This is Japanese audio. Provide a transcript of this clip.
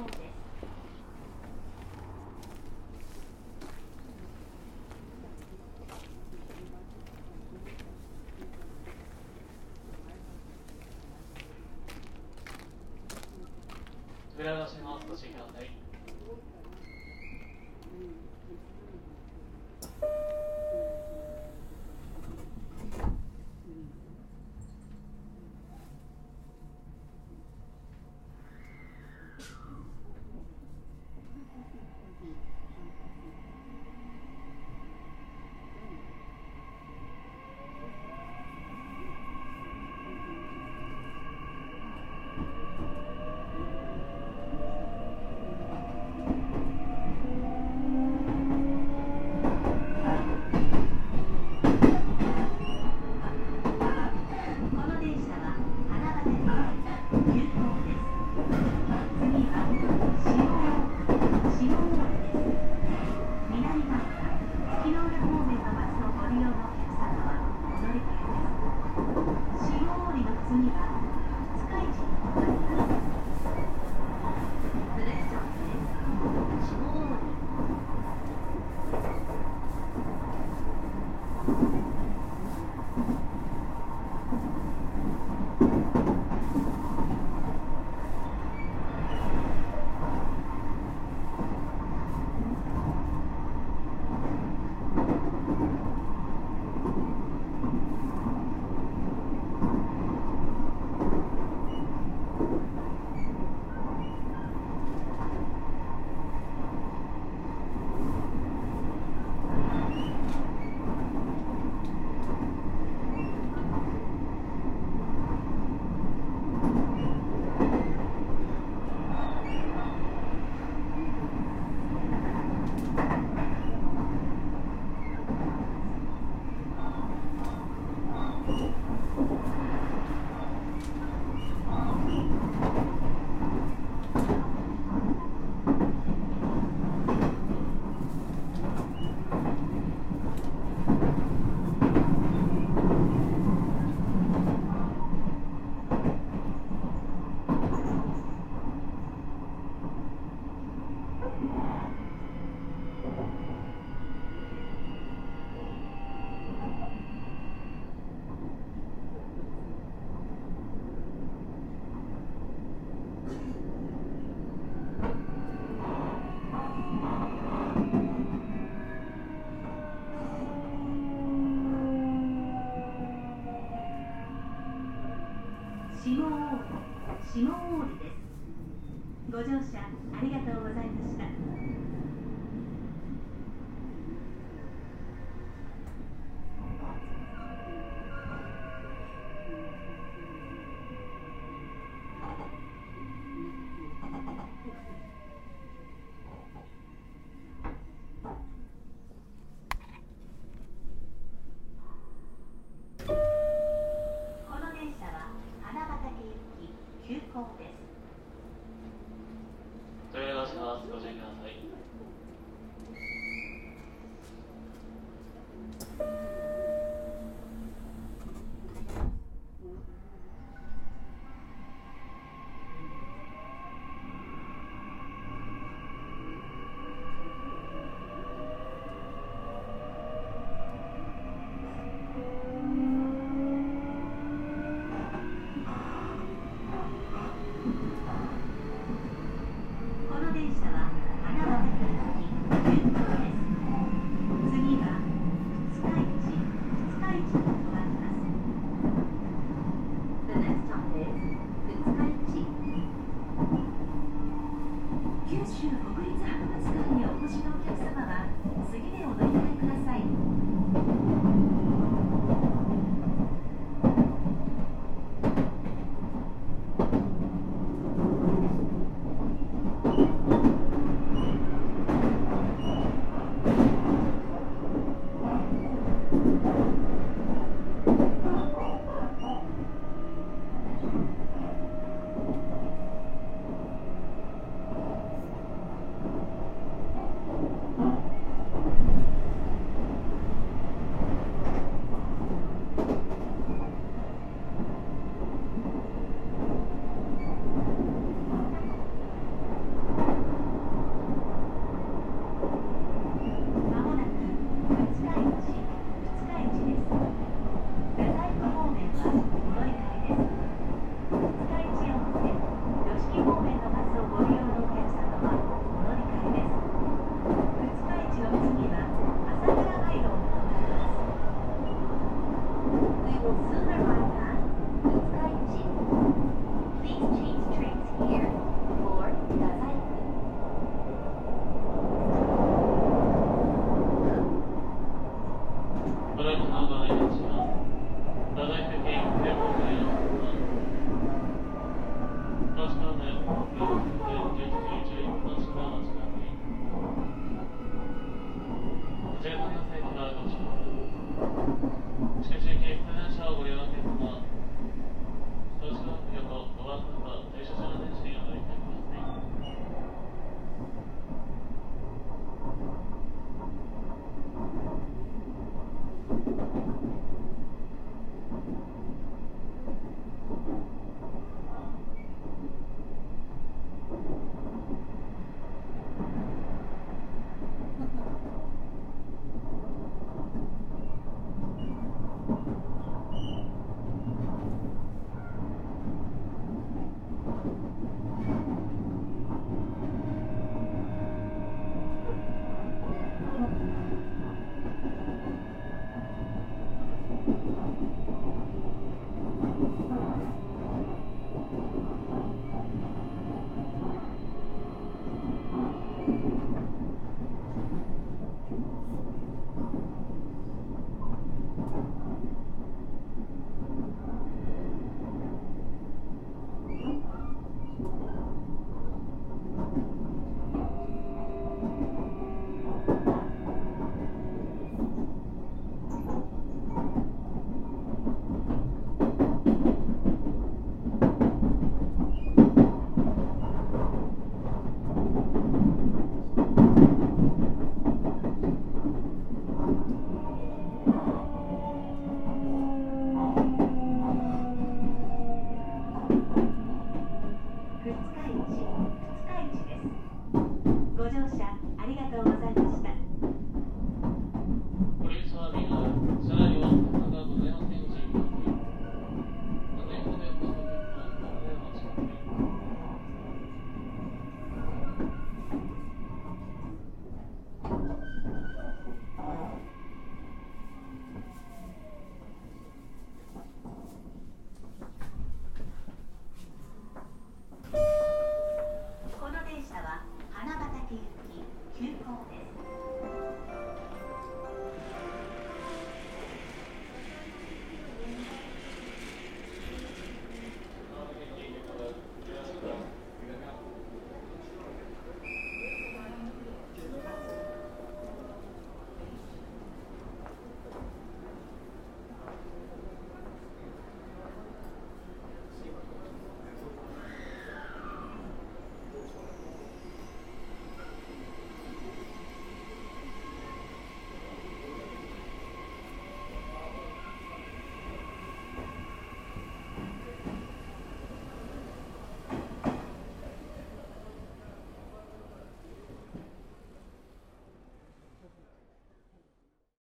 Oh. 欢迎你来。下大下大です。ご乗車ありがとうございました。 어.